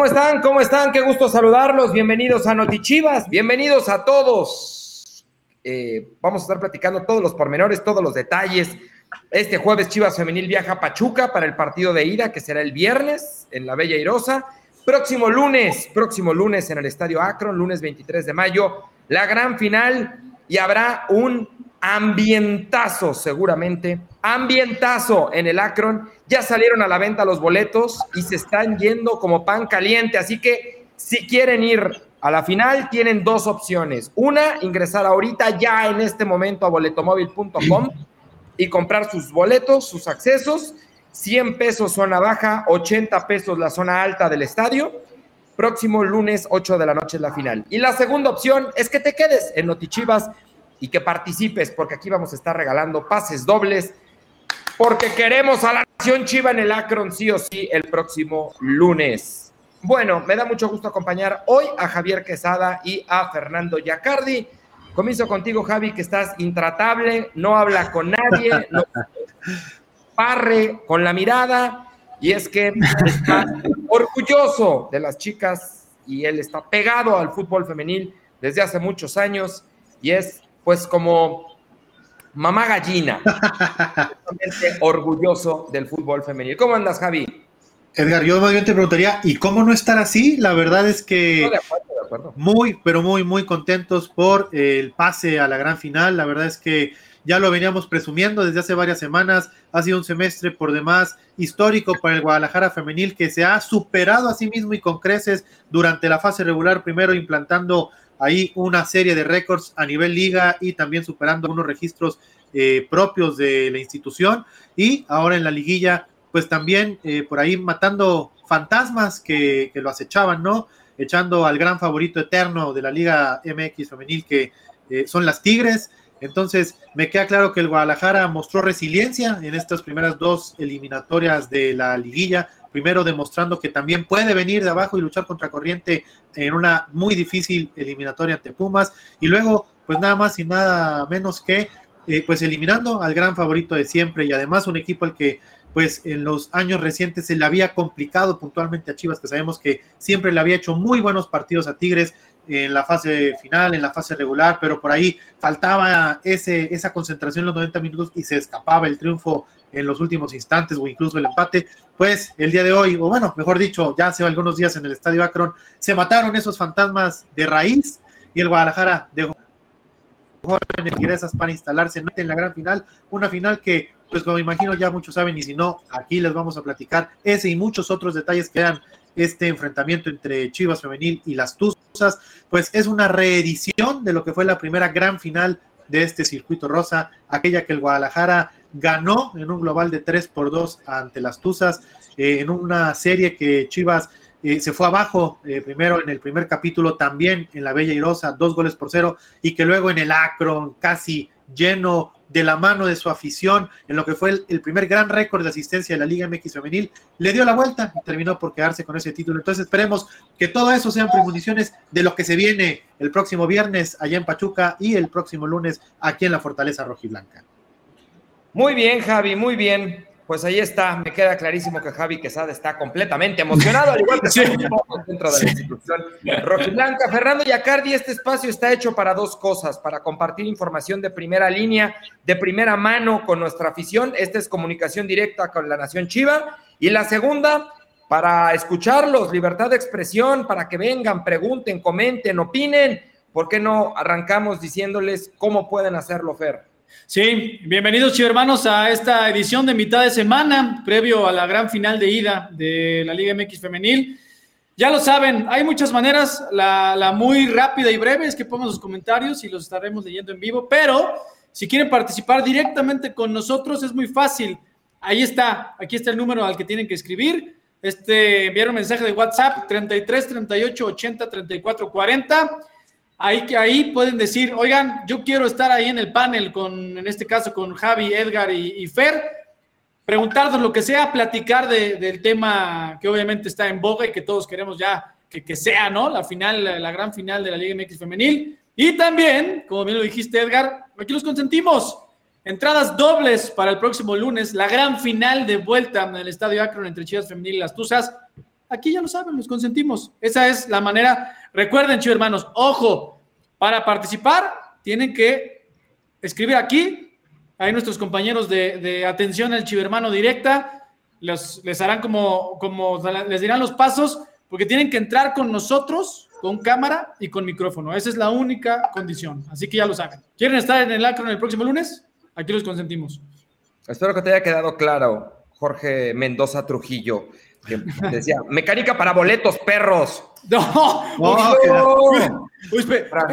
¿Cómo están? ¿Cómo están? Qué gusto saludarlos. Bienvenidos a Notichivas. Bienvenidos a todos. Eh, vamos a estar platicando todos los pormenores, todos los detalles. Este jueves Chivas Femenil viaja a Pachuca para el partido de ida, que será el viernes en la Bella Irosa. Próximo lunes, próximo lunes en el Estadio Akron, lunes 23 de mayo, la gran final y habrá un ambientazo seguramente, ambientazo en el Akron. Ya salieron a la venta los boletos y se están yendo como pan caliente, así que si quieren ir a la final tienen dos opciones. Una, ingresar ahorita ya en este momento a boletomóvil.com y comprar sus boletos, sus accesos. 100 pesos zona baja, 80 pesos la zona alta del estadio. Próximo lunes 8 de la noche es la final. Y la segunda opción es que te quedes en Notichivas y que participes, porque aquí vamos a estar regalando pases dobles, porque queremos a la Chiva en el Akron sí o sí el próximo lunes. Bueno, me da mucho gusto acompañar hoy a Javier Quesada y a Fernando Yacardi. Comienzo contigo, Javi, que estás intratable, no habla con nadie, no parre con la mirada, y es que está orgulloso de las chicas y él está pegado al fútbol femenil desde hace muchos años y es pues como mamá gallina, orgulloso del fútbol femenil. ¿Cómo andas, Javi? Edgar, yo más bien te preguntaría, ¿y cómo no estar así? La verdad es que muy, pero muy, muy contentos por el pase a la gran final. La verdad es que ya lo veníamos presumiendo desde hace varias semanas. Ha sido un semestre por demás histórico para el Guadalajara femenil que se ha superado a sí mismo y con creces durante la fase regular, primero implantando ahí una serie de récords a nivel liga y también superando algunos registros eh, propios de la institución y ahora en la liguilla pues también eh, por ahí matando fantasmas que, lo acechaban, ¿no? Echando al gran favorito eterno de la Liga MX femenil que eh, son las Tigres. Entonces, me queda claro que el Guadalajara mostró resiliencia en estas primeras dos eliminatorias de la liguilla, primero demostrando que también puede venir de abajo y luchar contra corriente en una muy difícil eliminatoria ante Pumas, y luego, pues nada más y nada menos que, eh, pues eliminando al gran favorito de siempre y además un equipo al que pues en los años recientes se le había complicado puntualmente a Chivas, que sabemos que siempre le había hecho muy buenos partidos a Tigres en la fase final, en la fase regular, pero por ahí faltaba ese, esa concentración en los 90 minutos y se escapaba el triunfo en los últimos instantes o incluso el empate, pues el día de hoy, o bueno, mejor dicho, ya hace algunos días en el Estadio Akron, se mataron esos fantasmas de raíz y el Guadalajara dejó ingresas para instalarse en la gran final, una final que, pues como imagino ya muchos saben y si no, aquí les vamos a platicar ese y muchos otros detalles que eran este enfrentamiento entre Chivas Femenil y las Tuzas, pues es una reedición de lo que fue la primera gran final de este circuito rosa, aquella que el Guadalajara ganó en un global de 3 por 2 ante las Tuzas, eh, en una serie que Chivas eh, se fue abajo eh, primero en el primer capítulo, también en la Bella Irosa, dos goles por cero, y que luego en el Akron, casi lleno de la mano de su afición, en lo que fue el, primer gran récord de asistencia de la Liga MX femenil, le dio la vuelta y terminó por quedarse con ese título. Entonces esperemos que todo eso sean premoniciones de lo que se viene el próximo viernes allá en Pachuca y el próximo lunes aquí en la Fortaleza Rojiblanca. Muy bien, Javi, muy bien. Pues ahí está, me queda clarísimo que Javi Quesada está completamente emocionado, al igual que sí. dentro de la institución rojiblanca. Fernando Yacardi, este espacio está hecho para dos cosas, para compartir información de primera línea, de primera mano con nuestra afición. Esta es comunicación directa con la Nación Chiva. Y la segunda, para escucharlos, libertad de expresión, para que vengan, pregunten, comenten, opinen. ¿Por qué no arrancamos diciéndoles cómo pueden hacerlo, Fer? Sí, bienvenidos hermanos a esta edición de mitad de semana, previo a la gran final de ida de la Liga MX femenil. Ya lo saben, hay muchas maneras, la, muy rápida y breve es que pongan sus comentarios y los estaremos leyendo en vivo, pero si quieren participar directamente con nosotros es muy fácil. Ahí está, aquí está el número al que tienen que escribir. Este, enviar un mensaje de WhatsApp 33 38 80 34 40 Ahí, ahí pueden decir, oigan, yo quiero estar ahí en el panel con, en este caso, con Javi, Edgar y, Fer, preguntarnos lo que sea, platicar del tema que obviamente está en boga y que todos queremos ya que, que sea, ¿no? La final, la, gran final de la Liga MX femenil. Y también, como bien lo dijiste, Edgar, aquí los consentimos. Entradas dobles para el próximo lunes, la gran final de vuelta en el Estadio Akron entre Chivas Femenil y las Tuzas. aquí ya lo saben, los consentimos. Esa es la manera. Recuerden, chicos hermanos, ojo, para participar tienen que escribir aquí. Hay nuestros compañeros de, atención al chivermano directa. les harán como, como, les dirán los pasos, porque tienen que entrar con nosotros, con cámara y con micrófono. Esa es la única condición. Así que ya lo saben. ¿Quieren estar en el acro el próximo lunes? Aquí los consentimos. Espero que te haya quedado claro, Jorge Mendoza Trujillo que decía, mecánica para boletos, perros. No, no,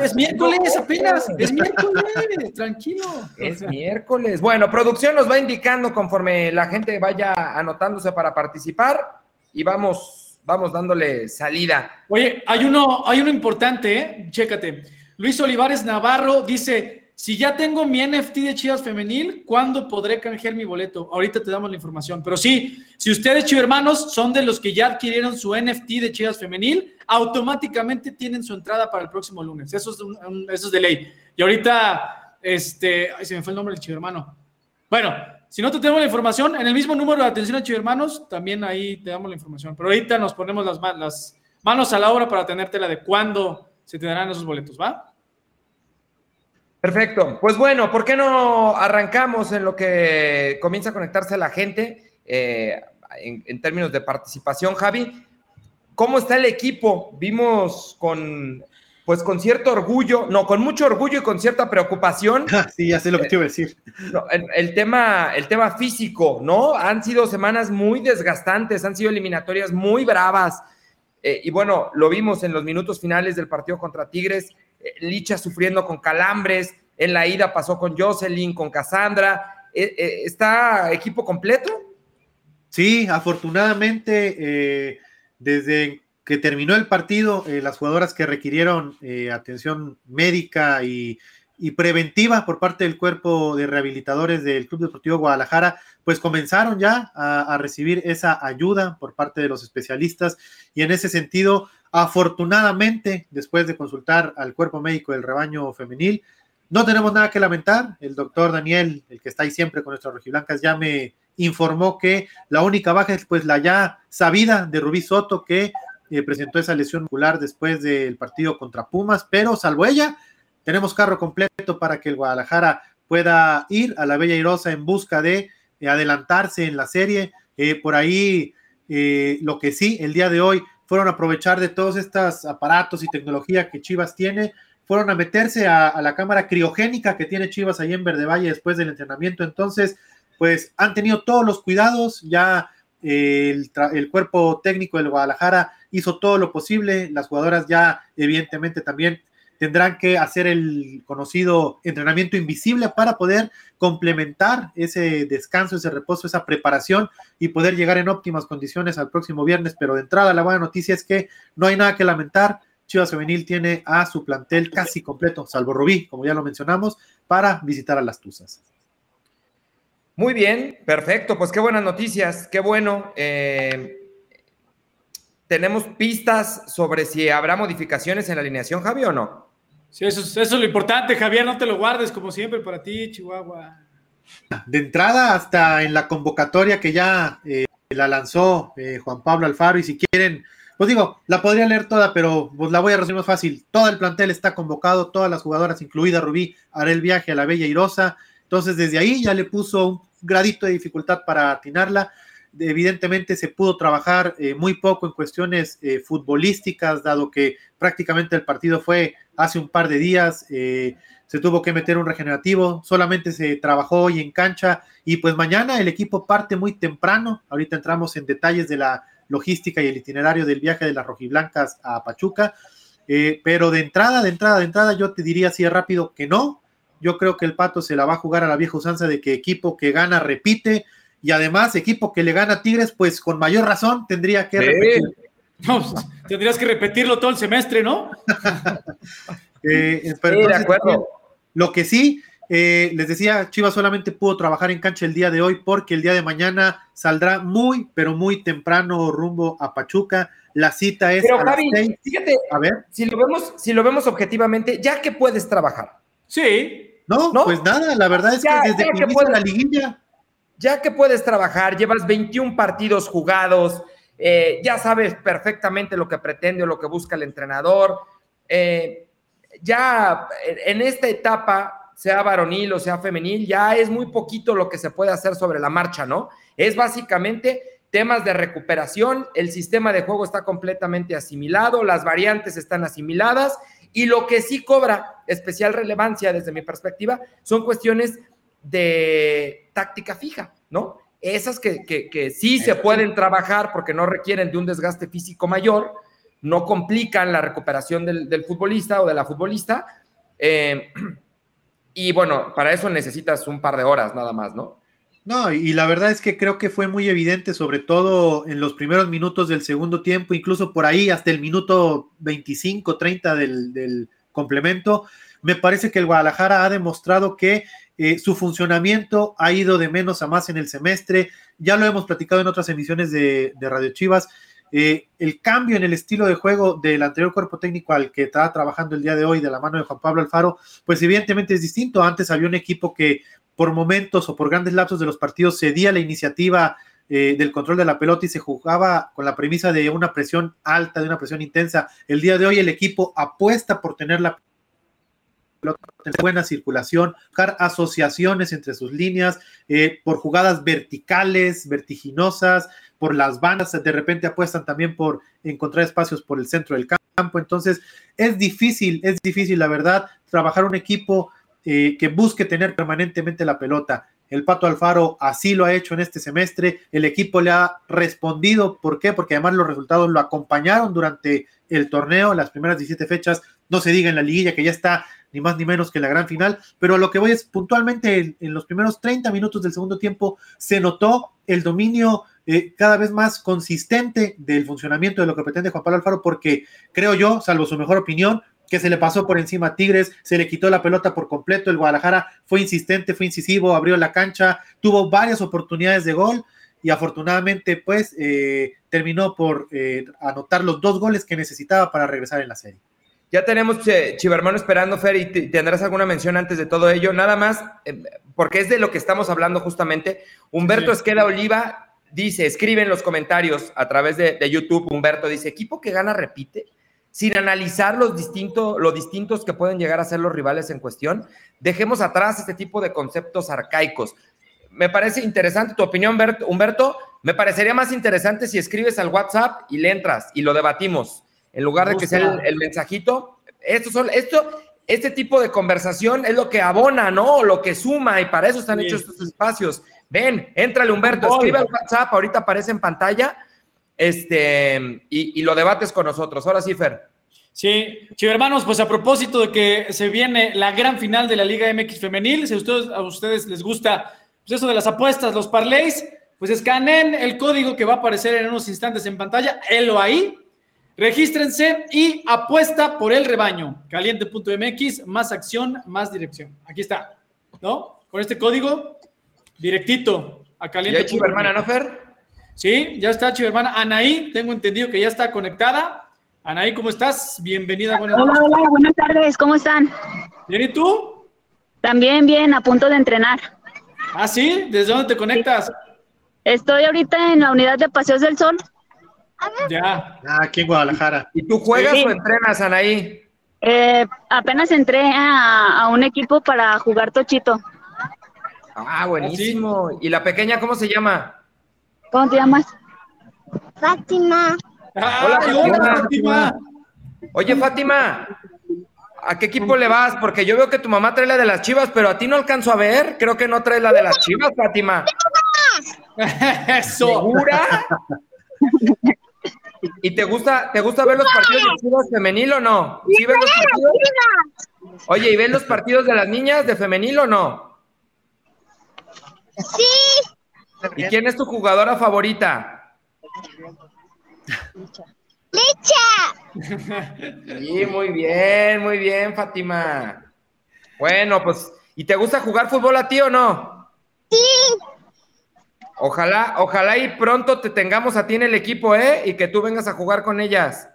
es miércoles apenas, es miércoles, tranquilo. Es miércoles. Bueno, producción nos va indicando conforme la gente vaya anotándose para participar y vamos, vamos dándole salida. Oye, hay uno, hay uno importante, ¿eh? chécate. Luis Olivares Navarro dice, si ya tengo mi NFT de Chivas Femenil, ¿cuándo podré canjear mi boleto? Ahorita te damos la información. Pero sí, si ustedes, Chivas Hermanos, son de los que ya adquirieron su NFT de Chivas Femenil, automáticamente tienen su entrada para el próximo lunes. Eso es, de ley. Y ahorita, este, ay, se me fue el nombre del Chivas Hermano. Bueno, si no te tenemos la información, en el mismo número de atención a Chivas Hermanos, también ahí te damos la información. Pero ahorita nos ponemos las, las manos a la obra para tenértela de cuándo se te darán esos boletos, ¿va? Perfecto. Pues bueno, ¿por qué no arrancamos en lo que comienza a conectarse la gente eh, en, términos de participación, Javi? ¿Cómo está el equipo? Vimos con, pues con cierto orgullo, no, con mucho orgullo y con cierta preocupación. sí, ya sé lo que te iba a decir. el, tema, el tema físico, ¿no? Han sido semanas muy desgastantes, han sido eliminatorias muy bravas. Eh, y bueno, lo vimos en los minutos finales del partido contra Tigres Licha sufriendo con calambres, en la ida pasó con Jocelyn, con Cassandra. Eh, eh, ¿Está equipo completo? Sí, afortunadamente, desde que terminó el partido, las jugadoras que requirieron atención médica y, preventiva por parte del cuerpo de rehabilitadores del Club Deportivo Guadalajara, pues comenzaron ya a, recibir esa ayuda por parte de los especialistas y en ese sentido Afortunadamente, después de consultar al cuerpo médico del rebaño femenil, no tenemos nada que lamentar. El doctor Daniel, el que está ahí siempre con nuestras rojiblancas, ya me informó que la única baja es pues la ya sabida de Rubí Soto, que eh, presentó esa lesión muscular después del partido contra Pumas, pero salvo ella, tenemos carro completo para que el Guadalajara pueda ir a la Bella Irosa en busca de eh, adelantarse en la serie. Eh, por ahí, lo que sí, el día de hoy fueron a aprovechar de todos estos aparatos y tecnología que Chivas tiene, fueron a meterse a, la cámara criogénica que tiene Chivas ahí en Verde Valle después del entrenamiento. Entonces, pues han tenido todos los cuidados, ya el, el, cuerpo técnico del Guadalajara hizo todo lo posible, las jugadoras ya evidentemente también tendrán que hacer el conocido entrenamiento invisible para poder complementar ese descanso, ese reposo, esa preparación y poder llegar en óptimas condiciones al próximo viernes. Pero de entrada, la buena noticia es que no hay nada que lamentar. Chivas Femenil tiene a su plantel casi completo, salvo Rubí, como ya lo mencionamos, para visitar a las Tuzas. Muy bien, perfecto, pues qué buenas noticias, qué bueno. Eh, ¿Tenemos pistas sobre si habrá modificaciones en la alineación, Javi, o no? Eso, es lo importante, Javier, no te lo guardes como siempre para ti, Chihuahua. De entrada hasta en la convocatoria que ya eh, la lanzó eh, Juan Pablo Alfaro y si quieren, pues digo, la podría leer toda, pero pues la voy a resumir más fácil. Todo el plantel está convocado, todas las jugadoras, incluida Rubí, hará el viaje a la Bella Irosa. Entonces desde ahí ya le puso un gradito de dificultad para atinarla evidentemente se pudo trabajar eh, muy poco en cuestiones eh, futbolísticas, dado que prácticamente el partido fue hace un par de días, eh, se tuvo que meter un regenerativo, solamente se trabajó hoy en cancha y pues mañana el equipo parte muy temprano, ahorita entramos en detalles de la logística y el itinerario del viaje de las rojiblancas a Pachuca, pero de entrada, de entrada, de entrada yo te diría así rápido que no, yo creo que el Pato se la va a jugar a la vieja usanza de que equipo que gana repite, y además equipo que le gana a Tigres, pues con mayor razón tendría que repetir. Pues, tendrías que repetirlo todo el semestre, ¿no? Eh, de acuerdo. Lo que sí, eh, les decía, Chivas solamente pudo trabajar en cancha el día de hoy porque el día de mañana saldrá muy, pero muy temprano rumbo a Pachuca. La cita es. Pero, a Javi, fíjate, a ver. Si lo, vemos, si lo vemos objetivamente, ya que puedes trabajar. Sí. No, pues nada, la verdad es que desde que, inicia la liguilla ya que puedes trabajar, llevas 21 partidos jugados, eh, ya sabes perfectamente lo que pretende o lo que busca el entrenador. Eh, ya en esta etapa, sea varonil o sea femenil, ya es muy poquito lo que se puede hacer sobre la marcha, ¿no? Es básicamente temas de recuperación, el sistema de juego está completamente asimilado, las variantes están asimiladas y lo que sí cobra especial relevancia desde mi perspectiva son cuestiones de táctica fija, ¿no? Esas que, sí se pueden trabajar porque no requieren de un desgaste físico mayor, no complican la recuperación del, futbolista o de la futbolista. Eh, y bueno, para eso necesitas un par de horas nada más, ¿no? No, y la verdad es que creo que fue muy evidente, sobre todo en los primeros minutos del segundo tiempo, incluso por ahí hasta el minuto 25, 30 del, complemento. Me parece que el Guadalajara ha demostrado que eh, su funcionamiento ha ido de menos a más en el semestre. Ya lo hemos platicado en otras emisiones de, Radio Chivas. Eh, el cambio en el estilo de juego del anterior cuerpo técnico al que estaba trabajando el día de hoy de la mano de Juan Pablo Alfaro, pues evidentemente es distinto. Antes había un equipo que por momentos o por grandes lapsos de los partidos cedía la iniciativa eh, del control de la pelota y se jugaba con la premisa de una presión alta, de una presión intensa. El día de hoy el equipo apuesta por tener la buena circulación, buscar asociaciones entre sus líneas, eh, por jugadas verticales, vertiginosas, por las bandas, de repente apuestan también por encontrar espacios por el centro del campo. Entonces, es difícil, es difícil, la verdad, trabajar un equipo eh, que busque tener permanentemente la pelota. El Pato Alfaro así lo ha hecho en este semestre. El equipo le ha respondido. ¿Por qué? Porque además los resultados lo acompañaron durante el torneo, las primeras 17 fechas. No se diga en la liguilla que ya está ni más ni menos que la gran final. Pero lo que voy es puntualmente en, los primeros 30 minutos del segundo tiempo se notó el dominio eh, cada vez más consistente del funcionamiento de lo que pretende Juan Pablo Alfaro, porque creo yo, salvo su mejor opinión, que se le pasó por encima a Tigres, se le quitó la pelota por completo, el Guadalajara fue insistente, fue incisivo, abrió la cancha, tuvo varias oportunidades de gol y afortunadamente pues eh, terminó por eh, anotar los dos goles que necesitaba para regresar en la serie. Ya tenemos eh, Chivermano esperando, Fer, y tendrás alguna mención antes de todo ello. Nada más, porque es de lo que estamos hablando justamente. Humberto Esqueda Oliva dice, escribe en los comentarios a través de, de YouTube, Humberto dice, equipo que gana repite sin analizar los distintos, lo distintos que pueden llegar a ser los rivales en cuestión, dejemos atrás este tipo de conceptos arcaicos. Me parece interesante tu opinión, Humberto. Me parecería más interesante si escribes al WhatsApp y le entras y lo debatimos, en lugar de que sea el, mensajito. Esto, son, esto, este tipo de conversación es lo que abona, ¿no? Lo que suma, y para eso están hechos estos espacios. Ven, éntrale, Humberto, escribe al WhatsApp, ahorita aparece en pantalla este, y, lo debates con nosotros. Ahora sí, Fer. Sí, chicos hermanos, pues a propósito de que se viene la gran final de la Liga MX femenil, si a ustedes, a ustedes les gusta pues eso de las apuestas, los parlays, pues escanen el código que va a aparecer en unos instantes en pantalla, helo ahí, regístrense y apuesta por el rebaño, caliente.mx, más acción, más dirección. Aquí está, ¿no? Con este código, directito a caliente. ¿Ya hermana, no, Fer? Sí, ya está, chiva hermana. Anaí, tengo entendido que ya está conectada. Anaí, ¿cómo estás? Bienvenida. Buenas hola, hola, buenas tardes. ¿Cómo están? Bien, ¿y tú? También bien, a punto de entrenar. ¿Ah, sí? ¿Desde dónde te conectas? Estoy ahorita en la unidad de Paseos del Sol. Ya. Ah, aquí en Guadalajara. ¿Y tú juegas o entrenas, Anaí? Eh, apenas entré a, un equipo para jugar tochito. Ah, buenísimo. ¿Y la pequeña cómo se llama? ¿Cómo te llamas? Fátima. hola, Fátima. Oye, Fátima, ¿a qué equipo le vas? Porque yo veo que tu mamá trae la de las chivas, pero a ti no alcanzo a ver. Creo que no trae la de las chivas, Fátima. ¿Segura? ¿Y te gusta, te gusta ver los partidos de chivas femenil o no? ¿Sí ves los partidos? Oye, ¿y ven los partidos de las niñas de femenil o no? Sí. ¿Y quién es tu jugadora favorita? Licha. Sí, muy bien, muy bien, Fátima. Bueno, pues, ¿y te gusta jugar fútbol a ti o no? Sí. Ojalá, ojalá y pronto te tengamos a ti en el equipo, ¿eh? Y que tú vengas a jugar con ellas.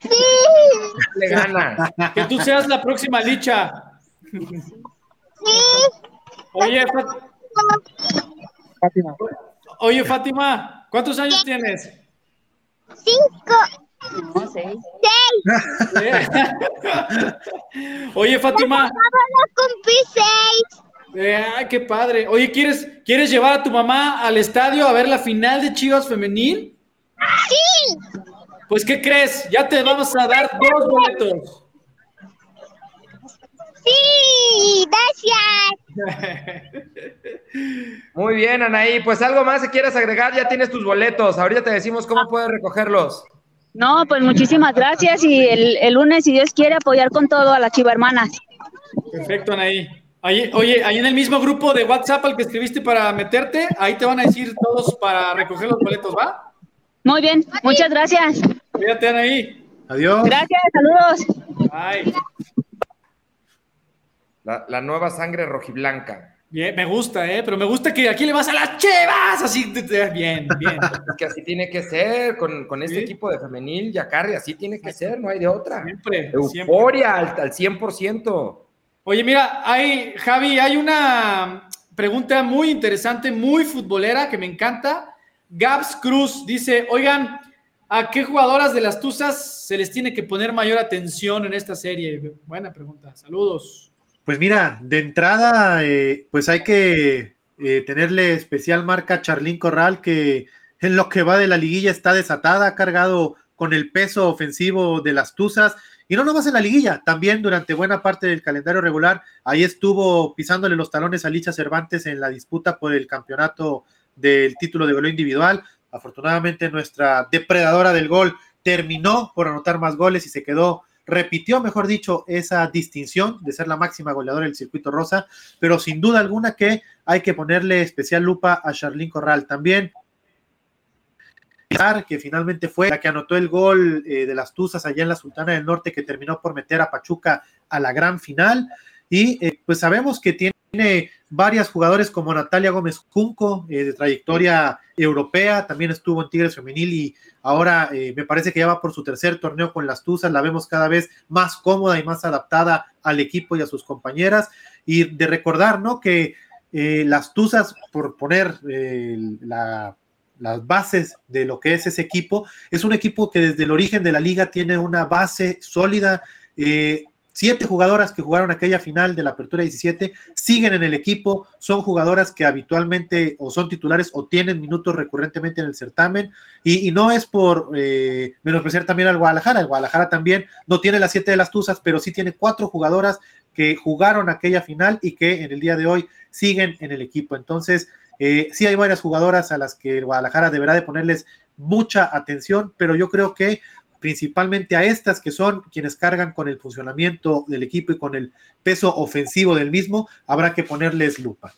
Sí. Le gana. Que tú seas la próxima Licha. Sí. Oye, Fátima. Oye, Fátima, ¿Cuántos años tienes? Cinco. No, seis. Oye, Fátima. De cumplir seis. Eh, ay, qué padre. Oye, ¿quieres, ¿quieres llevar a tu mamá al estadio a ver la final de Chivas Femenil? Sí. Pues, ¿qué crees? Ya te vamos a dar dos boletos. Sí. Gracias. Muy bien, Anaí. Pues algo más que quieras agregar, ya tienes tus boletos. Ahorita te decimos cómo puedes recogerlos. No, pues muchísimas gracias y el, el lunes, si Dios quiere, apoyar con todo a las Chiva Hermanas. Perfecto, Anaí. Ahí, oye, ahí en el mismo grupo de WhatsApp al que escribiste para meterte, ahí te van a decir todos para recoger los boletos, ¿va? Muy bien, muchas gracias. Cuídate, Anaí. Adiós. Gracias, saludos. Ay, La, la nueva sangre rojiblanca. bien, me gusta, ¿eh? Pero me gusta que aquí le vas a las chevas, así, bien, bien. Es que así tiene que ser, con, con este Sí. equipo de femenil, Yacarri, así tiene que ser, no hay de otra. Siempre, siempre. Euforia al, al 100%. Oye, mira, hay, Javi, hay una pregunta muy interesante, muy futbolera, que me encanta. Gabs Cruz dice, oigan, ¿a qué jugadoras de las Tuzas se les tiene que poner mayor atención en esta serie? Buena pregunta, saludos. Pues mira, de entrada, eh, pues hay que eh, tenerle especial marca a Charlín Corral, que en lo que va de la liguilla está desatada, cargado con el peso ofensivo de las Tuzas, y no nomás en la liguilla, también durante buena parte del calendario regular, ahí estuvo pisándole los talones a Licha Cervantes en la disputa por el campeonato del título de goleo individual. Afortunadamente nuestra depredadora del gol terminó por anotar más goles y se quedó repitió, mejor dicho, esa distinción de ser la máxima goleadora del circuito rosa, pero sin duda alguna que hay que ponerle especial lupa a Charlín Corral. También que finalmente fue la que anotó el gol eh, de las Tuzas allá en la Sultana del Norte que terminó por meter a Pachuca a la gran final y eh, pues sabemos que tiene varias jugadores como Natalia Gómez Junco eh, de trayectoria europea, también estuvo en Tigres Femenil y ahora me parece que ya va por su tercer torneo con las Tuzas, la vemos cada vez más cómoda y más adaptada al equipo y a sus compañeras y de recordar, ¿no? Que las Tuzas, por poner la las bases de lo que es ese equipo. Es un equipo que desde el origen de la liga tiene una base sólida. Eh, siete jugadoras que jugaron aquella final de la Apertura 17 siguen en el equipo, son jugadoras que habitualmente o son titulares o tienen minutos recurrentemente en el certamen y, y no es por eh, menospreciar también al Guadalajara, el Guadalajara también no tiene las siete de las Tuzas, pero sí tiene cuatro jugadoras que jugaron aquella final y que en el día de hoy siguen en el equipo. Entonces, eh, sí hay varias jugadoras a las que el Guadalajara deberá de ponerles mucha atención, pero yo creo que principalmente a estas que son quienes cargan con el funcionamiento del equipo y con el peso ofensivo del mismo, habrá que ponerles lupa.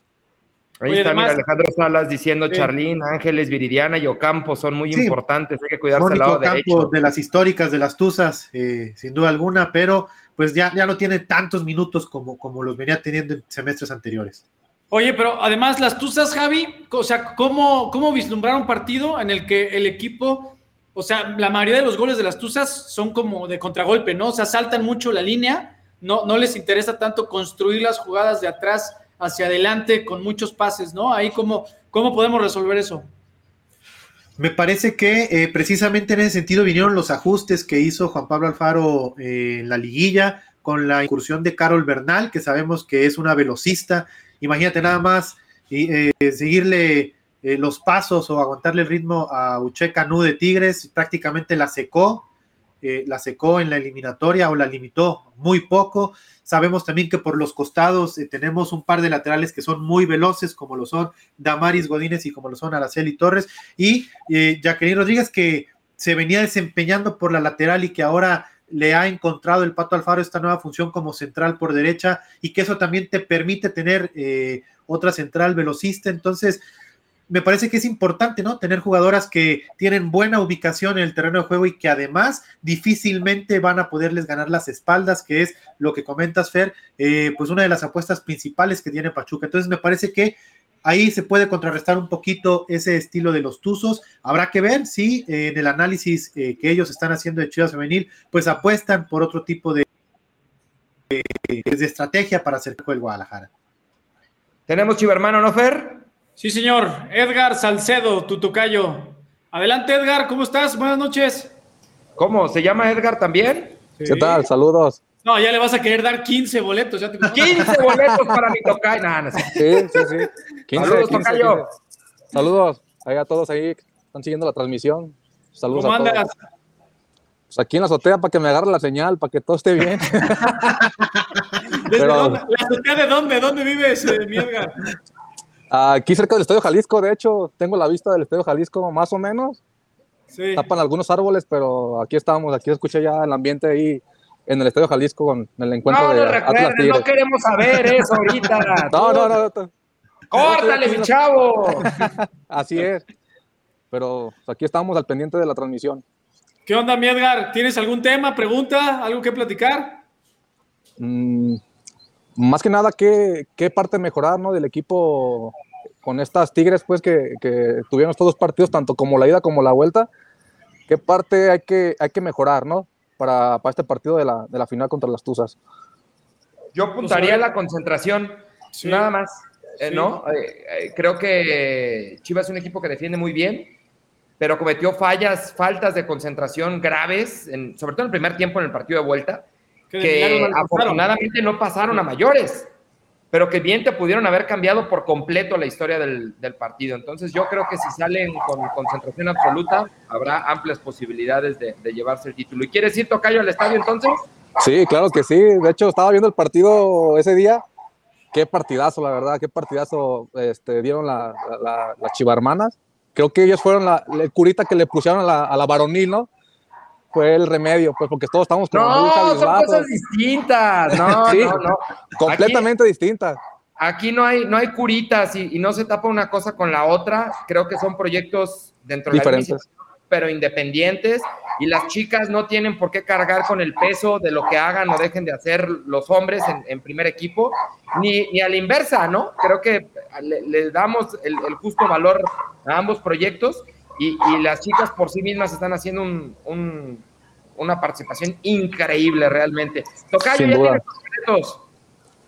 Ahí Oye, está, mira, además- Alejandro Salas diciendo Sí. Charlín, Ángeles, Viridiana y Ocampo son muy Sí. importantes, hay que cuidarse al lado Campo derecho. de las históricas de las Tuzas, eh, sin duda alguna, pero pues ya, ya no tiene tantos minutos como, como los venía teniendo en semestres anteriores. Oye, pero además las Tuzas, Javi, o sea, ¿cómo, ¿cómo vislumbrar un partido en el que el equipo, o sea, la mayoría de los goles de las Tuzas son como de contragolpe, ¿no? O sea, saltan mucho la línea, no, no les interesa tanto construir las jugadas de atrás hacia adelante con muchos pases, ¿no? Ahí cómo, cómo podemos resolver eso. Me parece que eh, precisamente en ese sentido vinieron los ajustes que hizo Juan Pablo Alfaro eh, en la liguilla con la incursión de Carol Bernal, que sabemos que es una velocista. Imagínate nada más y, eh, seguirle eh, los pasos o aguantarle el ritmo a Uche Canú de Tigres, prácticamente la secó, eh, la secó en la eliminatoria o la limitó muy poco. Sabemos también que por los costados tenemos un par de laterales que son muy veloces, como lo son Damaris Godínez y como lo son Araceli Torres, y Jacqueline Rodríguez, que se venía desempeñando por la lateral y que ahora le ha encontrado el Pato Alfaro esta nueva función como central por derecha y que eso también te permite tener eh, otra central velocista. Entonces, me parece que es importante, ¿no? Tener jugadoras que tienen buena ubicación en el terreno de juego y que además difícilmente van a poderles ganar las espaldas, que es lo que comentas, Fer, eh, pues una de las apuestas principales que tiene Pachuca. Entonces, me parece que ahí se puede contrarrestar un poquito ese estilo de los Tuzos. Habrá que ver si eh, en el análisis eh, que ellos están haciendo de Chivas Femenil, pues apuestan por otro tipo de, de, de estrategia para hacer el Guadalajara. Tenemos chivermano, ¿no, Fer? Sí, señor. Edgar Salcedo, tu tocayo. Adelante, Edgar, ¿cómo estás? Buenas noches. ¿Cómo? ¿Se llama Edgar también? ¿Qué tal? Saludos. No, ya le vas a querer dar 15 boletos. Ya 15 boletos para mi tocayo. No, sí, sí, sí. Saludos, tocayo. Saludos a todos ahí que están siguiendo la transmisión. Saludos ¿Cómo a todos. andas? Pues aquí en la azotea para que me agarre la señal, para que todo esté bien. ¿Desde dónde? ¿La azotea de dónde? ¿Dónde vives, eh, mi Edgar? Aquí cerca del Estadio Jalisco, de hecho, tengo la vista del Estadio Jalisco más o menos. Sí. Tapan algunos árboles, pero aquí estamos, aquí escuché ya el ambiente ahí en el Estadio Jalisco con el encuentro no, de no, Atlas No queremos saber eso ahorita. no, no, no, Córtale, mi chavo. Así es. Pero pues, aquí estamos al pendiente de la transmisión. ¿Qué onda, mi Edgar? ¿Tienes algún tema, pregunta, algo que platicar? Mm, más que nada, ¿qué, ¿qué, parte mejorar ¿no? del equipo con estas Tigres pues, que, que, tuvieron estos dos partidos, tanto como la ida como la vuelta? ¿Qué parte hay que, hay que mejorar ¿no? para, para este partido de la, de la, final contra las Tuzas? Yo apuntaría la concentración, sí. nada más. Eh, ¿no? Eh, eh, creo que Chivas es un equipo que defiende muy bien, pero cometió fallas, faltas de concentración graves, en, sobre todo en el primer tiempo en el partido de vuelta, que, que afortunadamente no pasaron a mayores, pero que bien te pudieron haber cambiado por completo la historia del, del, partido. Entonces yo creo que si salen con concentración absoluta, habrá amplias posibilidades de, de llevarse el título. ¿Y quieres ir, Tocayo, al estadio entonces? Sí, claro que sí. De hecho, estaba viendo el partido ese día qué partidazo, la verdad, qué partidazo este, dieron las la, la, chivarmanas. Creo que ellos fueron la, la, curita que le pusieron a la, a varonil, ¿no? Fue el remedio, pues porque todos estamos con No, son cosas distintas. No, sí, no, no. Completamente aquí, distintas. Aquí no hay, no hay curitas y, y, no se tapa una cosa con la otra. Creo que son proyectos dentro de la misma, pero independientes y las chicas no tienen por qué cargar con el peso de lo que hagan o dejen de hacer los hombres en, en primer equipo, ni, ni, a la inversa, ¿no? Creo que le, le damos el, el, justo valor a ambos proyectos y, y, las chicas por sí mismas están haciendo un, un, una participación increíble realmente. Tocayo, Sin duda.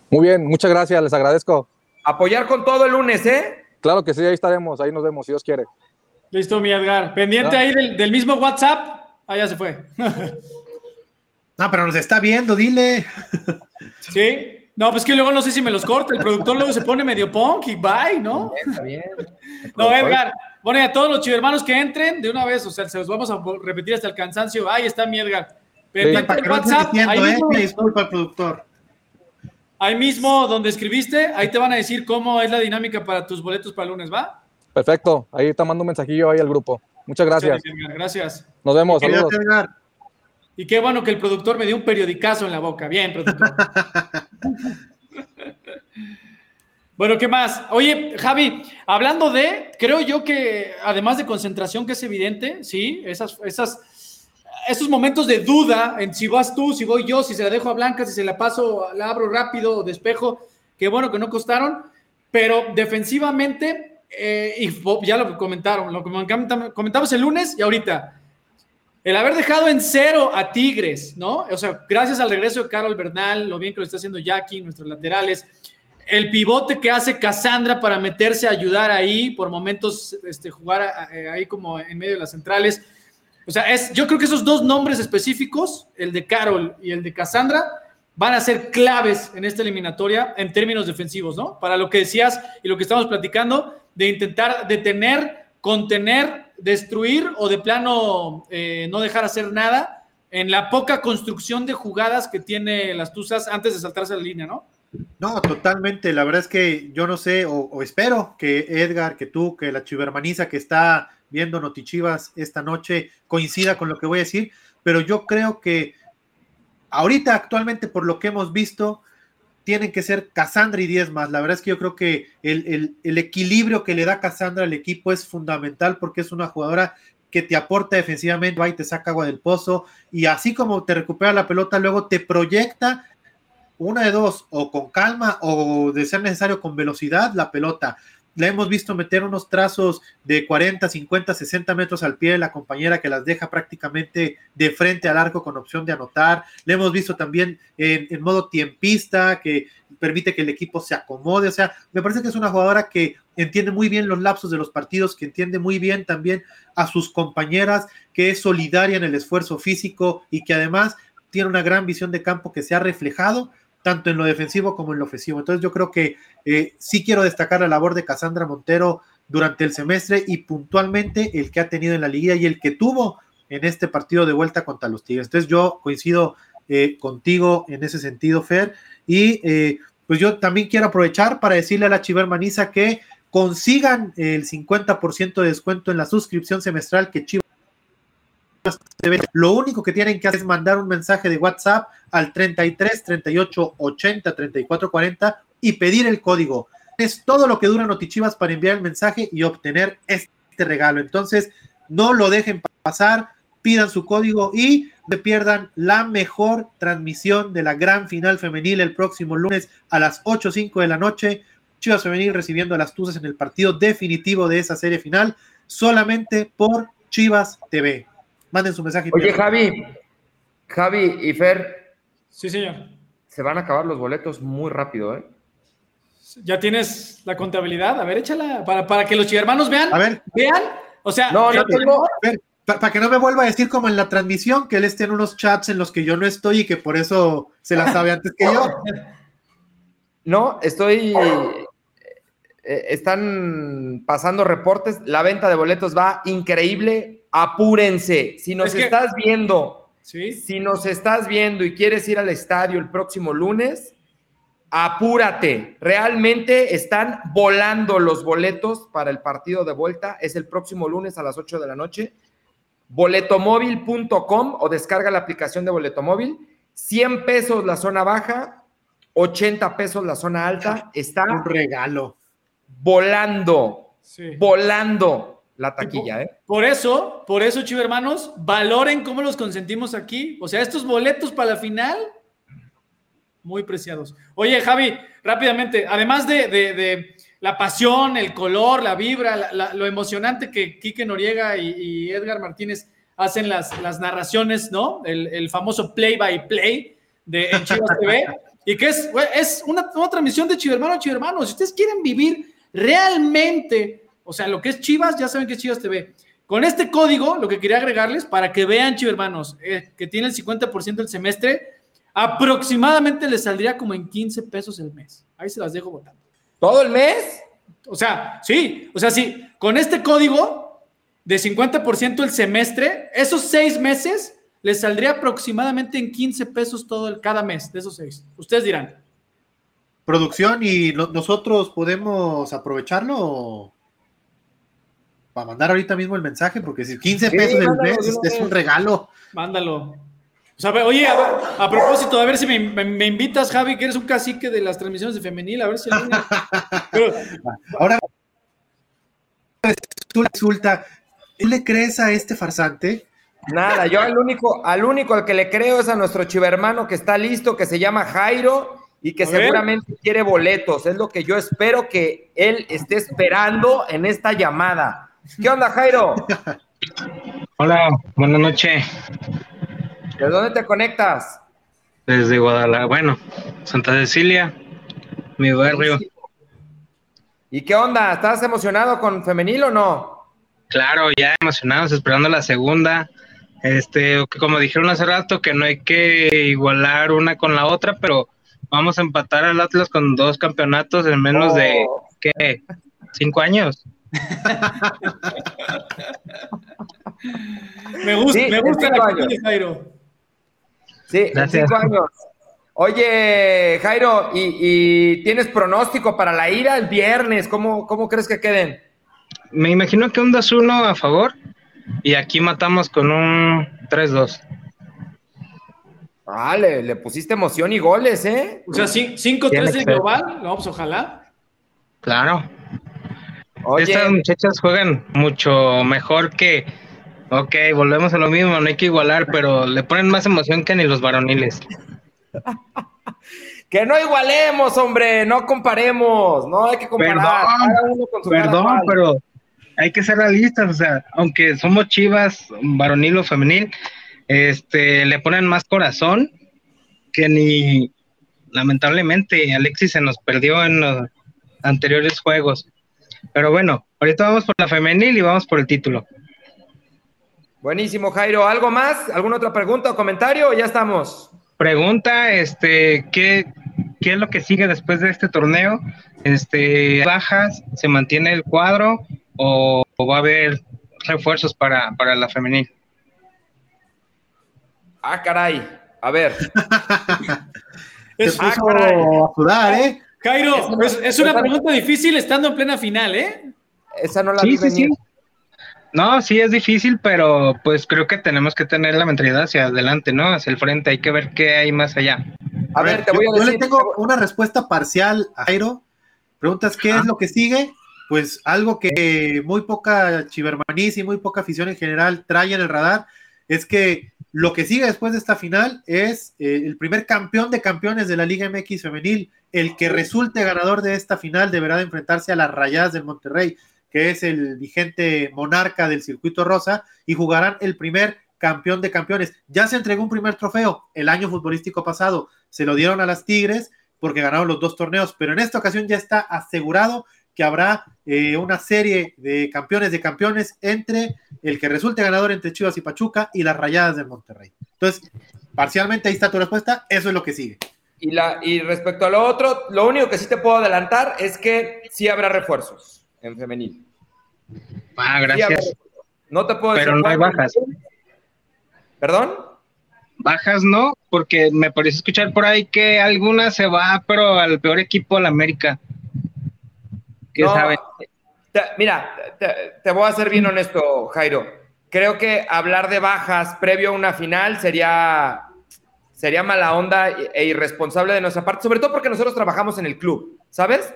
Muy bien, muchas gracias, les agradezco. Apoyar con todo el lunes, ¿eh? Claro que sí, ahí estaremos, ahí nos vemos, si Dios quiere. Listo, mi Edgar. Pendiente Ah. ahí del, del, mismo WhatsApp. Ah, ya se fue. no, pero nos está viendo, dile. Sí. No, pues que luego no sé si me los corta. El productor luego se pone medio punk y bye, ¿no? Está bien. No, Edgar. Bueno, y a todos los chivermanos que entren de una vez, o sea, se los vamos a repetir hasta el cansancio. Ahí está mi Edgar. Pendiente sí. del WhatsApp. Diciendo, ahí eh, mismo, disculpa al productor. Ahí mismo donde escribiste, ahí te van a decir cómo es la dinámica para tus boletos para el lunes, ¿va? Perfecto, ahí te mando un mensajillo ahí al grupo. Muchas gracias. Gracias. Nos vemos, saludos. Y qué bueno que el productor me dio un periodicazo en la boca. Bien, productor. bueno, ¿qué más? Oye, Javi, hablando de, creo yo que además de concentración, que es evidente, sí, esas, esas, esos momentos de duda en si vas tú, si voy yo, si se la dejo a Blanca, si se la paso, la abro rápido, despejo, qué bueno que no costaron, pero defensivamente eh, y ya lo comentaron, lo comentamos el lunes y ahorita. El haber dejado en cero a Tigres, ¿no? O sea, gracias al regreso de Carol Bernal, lo bien que lo está haciendo Jackie, nuestros laterales, el pivote que hace Cassandra para meterse a ayudar ahí, por momentos este, jugar ahí como en medio de las centrales. O sea, es, yo creo que esos dos nombres específicos, el de Carol y el de Cassandra, van a ser claves en esta eliminatoria en términos defensivos, ¿no? Para lo que decías y lo que estamos platicando, de intentar detener, contener, destruir o de plano eh, no dejar hacer nada en la poca construcción de jugadas que tiene las Tuzas antes de saltarse la línea, ¿no? No, totalmente. La verdad es que yo no sé, o, espero que Edgar, que tú, que la chivermaniza que está viendo Notichivas esta noche coincida con lo que voy a decir, pero yo creo que ahorita actualmente por lo que hemos visto, tienen que ser Cassandra y 10 más. La verdad es que yo creo que el, el, equilibrio que le da Cassandra al equipo es fundamental porque es una jugadora que te aporta defensivamente, va y te saca agua del pozo y así como te recupera la pelota, luego te proyecta una de dos, o con calma o de ser necesario con velocidad la pelota. La hemos visto meter unos trazos de 40, 50, 60 metros al pie de la compañera que las deja prácticamente de frente al arco con opción de anotar. Le hemos visto también en, en modo tiempista, que permite que el equipo se acomode. O sea, me parece que es una jugadora que entiende muy bien los lapsos de los partidos, que entiende muy bien también a sus compañeras, que es solidaria en el esfuerzo físico y que además tiene una gran visión de campo que se ha reflejado tanto en lo defensivo como en lo ofensivo. Entonces yo creo que eh, sí quiero destacar la labor de Casandra Montero durante el semestre y puntualmente el que ha tenido en la liguilla y el que tuvo en este partido de vuelta contra los Tigres. Entonces yo coincido eh, contigo en ese sentido, Fer, y eh, pues yo también quiero aprovechar para decirle a la Chivermaniza que consigan el 50% de descuento en la suscripción semestral que Chivas lo único que tienen que hacer es mandar un mensaje de WhatsApp al 33 38 80 34 40 y pedir el código. Es todo lo que dura Notichivas para enviar el mensaje y obtener este regalo. Entonces, no lo dejen pasar, pidan su código y no pierdan la mejor transmisión de la gran final femenil el próximo lunes a las 8.05 de la noche. Chivas Femenil recibiendo las Tuzas en el partido definitivo de esa serie final, solamente por Chivas TV. Manden su mensaje. Oye, Javi, Javi y Fer. Sí, señor. Se van a acabar los boletos muy rápido, ¿eh? ¿Ya tienes la contabilidad? A ver, échala, para, para que los hermanos vean. A ver. Vean. O sea, no, no tengo. para, que no me vuelva a decir como en la transmisión, que él esté en unos chats en los que yo no estoy y que por eso se la sabe antes que yo. No, estoy. Eh, están pasando reportes. La venta de boletos va increíble apúrense. Si nos estás viendo, si nos estás viendo y quieres ir al estadio el próximo lunes, apúrate. Realmente están volando los boletos para el partido de vuelta. Es el próximo lunes a las 8 de la noche. Boletomóvil.com o descarga la aplicación de Boletomóvil. 100 pesos la zona baja, 80 pesos la zona alta. Está un regalo. Volando, volando la taquilla, ¿eh? Por eso, por eso, chivo hermanos, valoren cómo los consentimos aquí. O sea, estos boletos para la final, muy preciados. Oye, Javi, rápidamente, además de, la pasión, el color, la vibra, lo emocionante que Quique Noriega y, Edgar Martínez hacen las, las narraciones, ¿no? El, famoso play by play de en Chivas TV. Y que es, es una, transmisión de Chivo Hermano, Chivo Hermano. Si ustedes quieren vivir realmente o sea, lo que es Chivas, ya saben que es Chivas TV. Con este código, lo que quería agregarles para que vean, chivermanos, eh, que tiene el 50% del semestre, aproximadamente les saldría como en 15 pesos el mes. Ahí se las dejo votando. ¿Todo el mes? O sea, sí, o sea, sí, con este código de 50% el semestre, esos seis meses les saldría aproximadamente en 15 pesos todo el, cada mes de esos seis. Ustedes dirán. Producción, ¿y nosotros podemos aprovecharlo? Para mandar ahorita mismo el mensaje, porque si 15 pesos del mes es, un regalo. Mándalo. O sea, oye, a, propósito, a ver si me, invitas, Javi, que eres un cacique de las transmisiones de femenil, a ver si Ahora resulta, ¿tú le crees a este farsante? Nada, yo al único, al único al que le creo es a nuestro chivermano que está listo, que se llama Jairo y que seguramente quiere boletos. Es lo que yo espero que él esté esperando en esta llamada. ¿Qué onda, Jairo? Hola, buenas noches. ¿De dónde te conectas? Desde Guadalajara, bueno, Santa Cecilia, mi barrio. ¿Y qué onda? ¿Estás emocionado con femenil o no? Claro, ya emocionados, esperando la segunda. Este, como dijeron hace rato, que no hay que igualar una con la otra, pero vamos a empatar al Atlas con dos campeonatos en menos de, oh. ¿qué? ¿Cinco años? Me gusta, me gusta la años. Jairo. Sí, cinco años. Oye, Jairo, ¿y, tienes pronóstico para la ira el viernes? ¿Cómo, cómo crees que queden? Me imagino que un 2-1 a favor y aquí matamos con un 3-2. Vale, le pusiste emoción y goles, ¿eh? O sea, 5-3 de global, vamos, ojalá. Claro. Estas muchachas juegan mucho mejor que, ok, volvemos a lo mismo, no hay que igualar, pero le ponen más emoción que ni los varoniles. Que no igualemos, hombre, no comparemos, no hay que comparar. Perdón, perdón pero hay que ser realistas, o sea, aunque somos chivas, varonil o femenil, este, le ponen más corazón que ni, lamentablemente, Alexis se nos perdió en los anteriores juegos. Pero bueno, ahorita vamos por la femenil y vamos por el título. Buenísimo, Jairo. ¿Algo más? ¿Alguna otra pregunta o comentario? Ya estamos. Pregunta, este, ¿qué, ¿qué es lo que sigue después de este torneo? Este, ¿Bajas? ¿Se mantiene el cuadro? ¿O, va a haber refuerzos para, la femenil? Ah, caray. A ver. es, ah, a sudar, ¿eh? Jairo, es, una pregunta difícil estando en plena final, ¿eh? Esa no la sí, sí, sí. No, sí es difícil, pero pues creo que tenemos que tener la mentalidad hacia adelante, ¿no? Hacia el frente, hay que ver qué hay más allá. A, ver, te voy a decir. Yo le tengo una respuesta parcial a Jairo. Preguntas qué es lo que sigue. Pues algo que muy poca chivermanís y muy poca afición en general trae en el radar es que lo que sigue después de esta final es eh, el primer campeón de campeones de la Liga MX femenil. El que resulte ganador de esta final deberá de enfrentarse a las Rayadas del Monterrey que es el vigente monarca del circuito rosa, y jugarán el primer campeón de campeones. Ya se entregó un primer trofeo el año futbolístico pasado, se lo dieron a las Tigres porque ganaron los dos torneos, pero en esta ocasión ya está asegurado que habrá eh, una serie de campeones de campeones entre el que resulte ganador entre Chivas y Pachuca y las Rayadas de Monterrey. Entonces, parcialmente ahí está tu respuesta, eso es lo que sigue. Y, la, y respecto a lo otro, lo único que sí te puedo adelantar es que sí habrá refuerzos en femenil. Ah, gracias. no te puedo Pero no hay bajas. ¿Perdón? Bajas no, porque me parece escuchar por ahí que alguna se va, pero al peor equipo de la América. ¿Qué mira, te, voy a ser bien honesto, Jairo. Creo que hablar de bajas previo a una final sería, sería mala onda e irresponsable de nuestra parte, sobre todo porque nosotros trabajamos en el club, ¿sabes?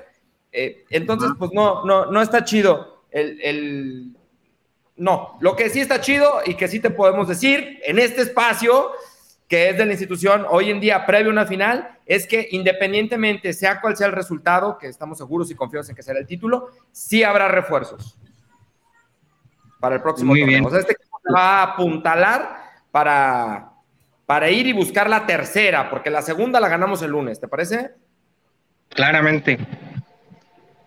Eh, entonces, pues no, no, no está chido el, No, lo que sí está chido y que sí te podemos decir en este espacio que es de la institución hoy en día previo a una final, es que independientemente sea cual sea el resultado, que estamos seguros y confiados en que será el título, sí habrá refuerzos para el próximo Muy Bien. O sea, este equipo va a apuntalar para, para ir y buscar la tercera, porque la segunda la ganamos el lunes, ¿te parece? Claramente.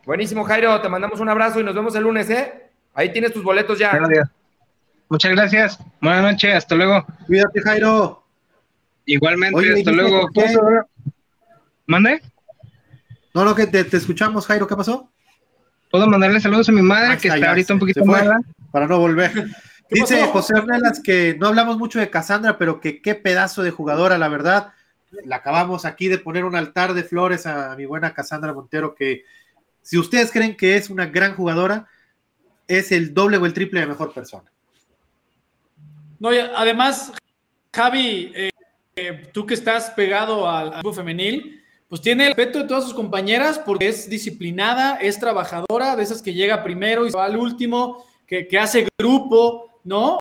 Buenísimo, Jairo. Te mandamos un abrazo y nos vemos el lunes, ¿eh? Ahí tienes tus boletos ya. Muchas gracias. Buenas noches. Hasta luego. Cuídate, Jairo. Igualmente, hasta luego. ¿Mande? No, lo que te, escuchamos, Jairo. ¿Qué pasó? Puedo mandarle saludos a mi madre, ah, que está ahorita un poquito mala. Para no volver. Dice José Ornelas que no hablamos mucho de Cassandra, pero que qué pedazo de jugadora, la verdad. La acabamos aquí de poner un altar de flores a mi buena Cassandra Montero, que si ustedes creen que es una gran jugadora, es el doble o el triple de mejor persona. No, además, Javi, eh, tú que estás pegado al grupo femenil, pues tiene el respeto de todas sus compañeras porque es disciplinada, es trabajadora, de esas que llega primero y va al último, que, hace grupo, ¿no?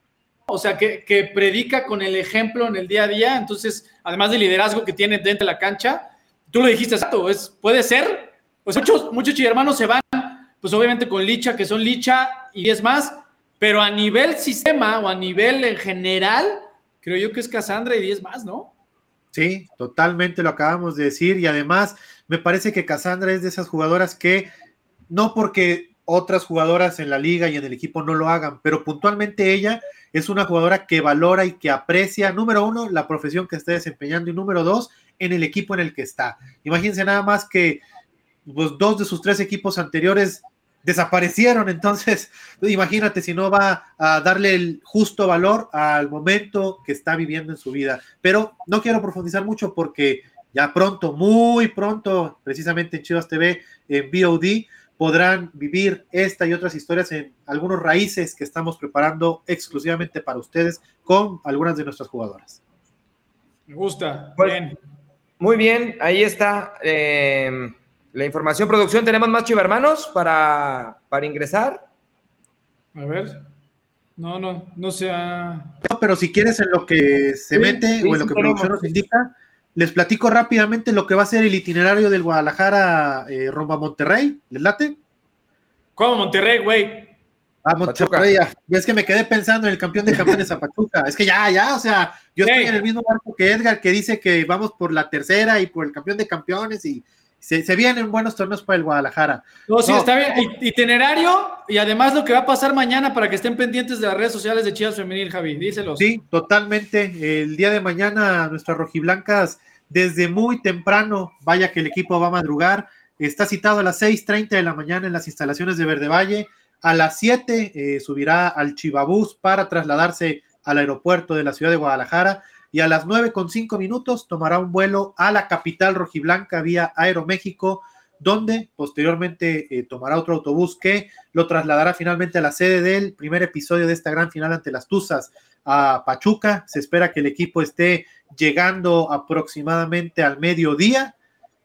O sea, que, que, predica con el ejemplo en el día a día. Entonces, además del liderazgo que tiene dentro de la cancha, tú lo dijiste exacto, es, puede ser pues muchos, muchos hermanos se van, pues obviamente con Licha, que son Licha y es más, pero a nivel sistema o a nivel en general, creo yo que es Cassandra y 10 más, ¿no? Sí, totalmente lo acabamos de decir y además me parece que Cassandra es de esas jugadoras que no porque otras jugadoras en la liga y en el equipo no lo hagan, pero puntualmente ella es una jugadora que valora y que aprecia, número uno, la profesión que está desempeñando y número dos, en el equipo en el que está. Imagínense nada más que pues dos de sus tres equipos anteriores desaparecieron, entonces imagínate si no va a darle el justo valor al momento que está viviendo en su vida. Pero no quiero profundizar mucho porque ya pronto, muy pronto, precisamente en Chivas TV, en VOD, podrán vivir esta y otras historias en algunos raíces que estamos preparando exclusivamente para ustedes con algunas de nuestras jugadoras. Me gusta. Pues, bien. Muy bien, ahí está. Eh la información, producción, ¿tenemos más chivermanos para, para ingresar? A ver. No, no, no sea. No, pero si quieres en lo que se mete o en lo que producción nos indica, les platico rápidamente lo que va a ser el itinerario del Guadalajara eh, rumbo a Monterrey. ¿Les late? ¿Cómo Monterrey, güey? Ah, Monterrey, ya. Es que me quedé pensando en el campeón de campeones a Pachuca. Es que ya, ya, o sea, yo estoy en el mismo barco que Edgar, que dice que vamos por la tercera y por el campeón de campeones y se, vienen buenos torneos para el Guadalajara. No, sí, está bien. Itinerario y además lo que va a pasar mañana para que estén pendientes de las redes sociales de Chivas Femenil, Javi. Díselos. Sí, totalmente. El día de mañana, nuestras rojiblancas, desde muy temprano, vaya que el equipo va a madrugar. Está citado a las 6:30 de la mañana en las instalaciones de Verde Valle. A las 7 eh, subirá al Chivabús para trasladarse al aeropuerto de la ciudad de Guadalajara y a las nueve con cinco minutos tomará un vuelo a la capital rojiblanca vía Aeroméxico, donde posteriormente eh, tomará otro autobús que lo trasladará finalmente a la sede del primer episodio de esta gran final ante las Tuzas a Pachuca. Se espera que el equipo esté llegando aproximadamente al mediodía.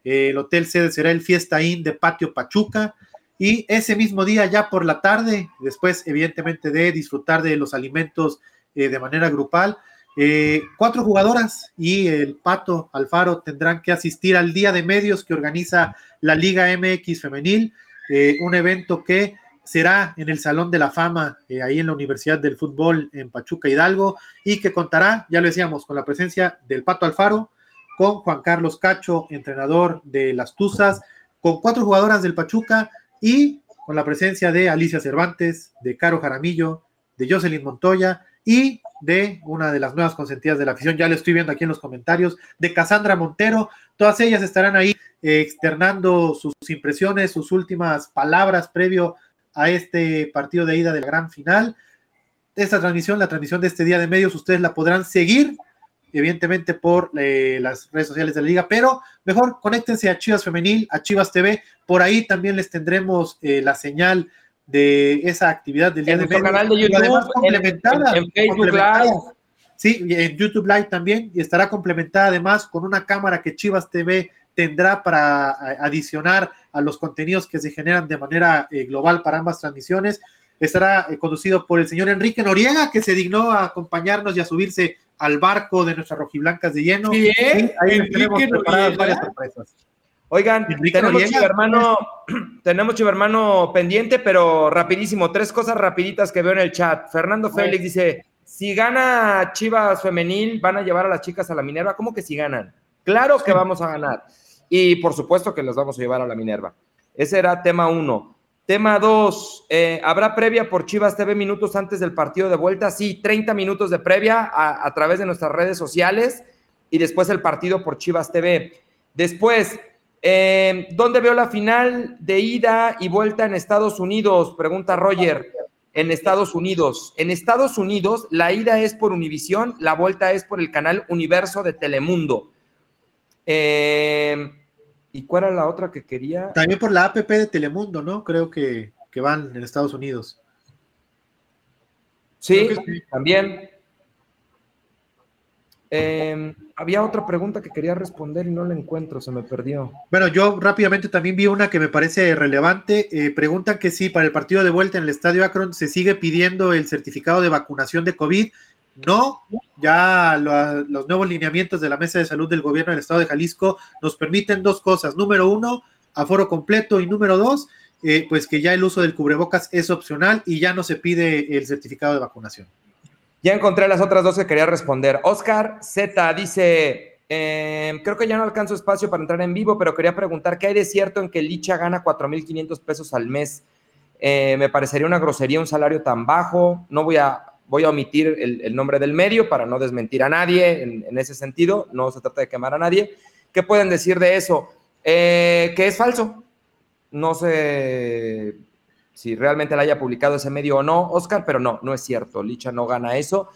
el hotel sede será el Fiesta Inn de Patio Pachuca. Y ese mismo día, ya por la tarde, después evidentemente de disfrutar de los alimentos eh, de manera grupal, eh, cuatro jugadoras y el Pato Alfaro tendrán que asistir al Día de Medios que organiza la Liga MX Femenil, eh, un evento que será en el Salón de la Fama, eh, ahí en la Universidad del Fútbol en Pachuca Hidalgo, y que contará, ya lo decíamos, con la presencia del Pato Alfaro, con Juan Carlos Cacho, entrenador de las Tuzas, con cuatro jugadoras del Pachuca y con la presencia de Alicia Cervantes, de Caro Jaramillo, de Jocelyn Montoya y de una de las nuevas consentidas de la afición, ya lo estoy viendo aquí en los comentarios, de Cassandra Montero. Todas ellas estarán ahí eh, externando sus impresiones, sus últimas palabras previo a este partido de ida del gran final. Esta transmisión, la transmisión de este día de medios, ustedes la podrán seguir, evidentemente por eh, las redes sociales de la liga, pero mejor conéctense a Chivas Femenil, a Chivas TV, por ahí también les tendremos eh, la señal de esa actividad del día en de nuestro canal de YouTube, complementada, en, Facebook Live. Sí, en YouTube Live también, y estará complementada además con una cámara que Chivas TV tendrá para adicionar a los contenidos que se generan de manera eh, global para ambas transmisiones. Estará eh, conducido por el señor Enrique Noriega, que se dignó a acompañarnos y a subirse al barco de nuestras rojiblancas de lleno. Bien, ahí tenemos preparadas varias sorpresas. Oigan, tenemos chivermano, tenemos chivermano pendiente, pero rapidísimo, tres cosas rapiditas que veo en el chat. Fernando Félix dice, si gana Chivas femenil, van a llevar a las chicas a la Minerva. ¿Cómo que si ganan? Claro que vamos a ganar. Y por supuesto que las vamos a llevar a la Minerva. Ese era tema uno. Tema dos, eh, ¿habrá previa por Chivas TV minutos antes del partido de vuelta? Sí, 30 minutos de previa a, a través de nuestras redes sociales y después el partido por Chivas TV. Después, eh, ¿Dónde veo la final de ida y vuelta en Estados Unidos? Pregunta Roger. En Estados Unidos. En Estados Unidos, la ida es por Univisión, la vuelta es por el canal Universo de Telemundo. Eh, ¿Y cuál era la otra que quería? También por la APP de Telemundo, ¿no? Creo que, que van en Estados Unidos. Sí, sí. también. Eh, había otra pregunta que quería responder y no la encuentro, se me perdió. Bueno, yo rápidamente también vi una que me parece relevante. Eh, preguntan que si para el partido de vuelta en el Estadio Akron se sigue pidiendo el certificado de vacunación de COVID. No, ya lo, los nuevos lineamientos de la Mesa de Salud del Gobierno del Estado de Jalisco nos permiten dos cosas. Número uno, aforo completo y número dos, eh, pues que ya el uso del cubrebocas es opcional y ya no se pide el certificado de vacunación. Ya encontré las otras dos que quería responder. Oscar Z dice, eh, creo que ya no alcanzo espacio para entrar en vivo, pero quería preguntar, ¿qué hay de cierto en que Licha gana 4.500 pesos al mes? Eh, me parecería una grosería un salario tan bajo. No voy a, voy a omitir el, nombre del medio para no desmentir a nadie en, ese sentido. No se trata de quemar a nadie. ¿Qué pueden decir de eso? Eh, que es falso. No sé si realmente la haya publicado ese medio o no, Oscar, pero no, no es cierto. Licha no gana eso.